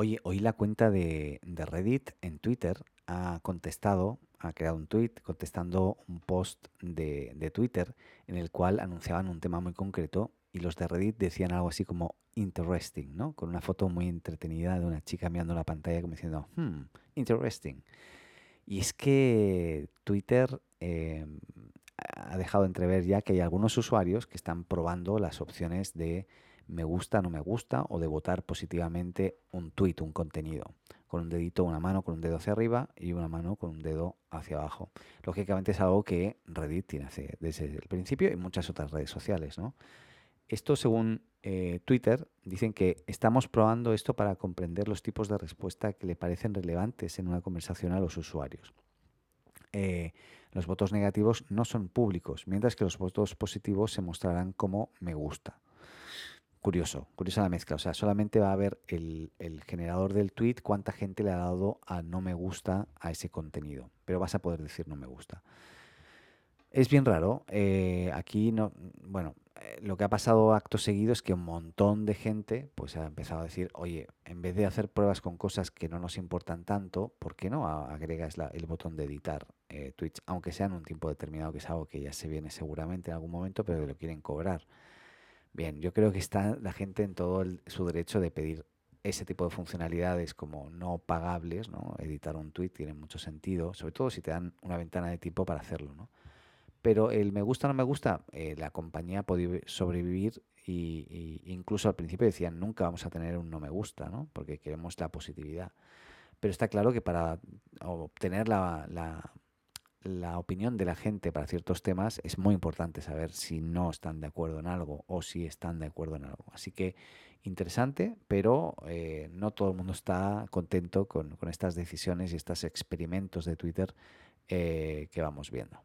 Oye, hoy la cuenta de, Reddit en Twitter ha contestado, ha creado un tweet contestando un post de, de Twitter en el cual anunciaban un tema muy concreto y los de Reddit decían algo así como interesting, ¿no? Con una foto muy entretenida de una chica mirando la pantalla como diciendo, hmm, interesting. Y es que Twitter eh, ha dejado entrever ya que hay algunos usuarios que están probando las opciones de me gusta, no me gusta o de votar positivamente un tweet, un contenido, con un dedito, una mano con un dedo hacia arriba y una mano con un dedo hacia abajo. Lógicamente es algo que Reddit tiene desde el principio y muchas otras redes sociales, ¿no? Esto según eh, Twitter, dicen que estamos probando esto para comprender los tipos de respuesta que le parecen relevantes en una conversación a los usuarios. Eh, los votos negativos no son públicos, mientras que los votos positivos se mostrarán como me gusta. Curioso, curiosa la mezcla. O sea, solamente va a ver el, el, generador del tweet cuánta gente le ha dado a no me gusta a ese contenido. Pero vas a poder decir no me gusta. Es bien raro. Eh, aquí no, bueno, eh, lo que ha pasado acto seguido es que un montón de gente pues ha empezado a decir, oye, en vez de hacer pruebas con cosas que no nos importan tanto, ¿por qué no agregas la, el botón de editar eh? Aunque sea en un tiempo determinado, que es algo que ya se viene seguramente en algún momento, pero que lo quieren cobrar. Bien, yo creo que está la gente en todo el, su derecho de pedir ese tipo de funcionalidades como no pagables, ¿no? Editar un tweet tiene mucho sentido, sobre todo si te dan una ventana de tiempo para hacerlo, ¿no? Pero el me gusta o no me gusta, eh, la compañía puede sobrevivir y, incluso al principio decían nunca vamos a tener un no me gusta, ¿no? Porque queremos la positividad. Pero está claro que para obtener la, la, la opinión de la gente para ciertos temas es muy importante saber si no están de acuerdo en algo o si están de acuerdo en algo. Así que interesante, pero eh, no todo el mundo está contento con, estas decisiones y estos experimentos de Twitter eh, que vamos viendo.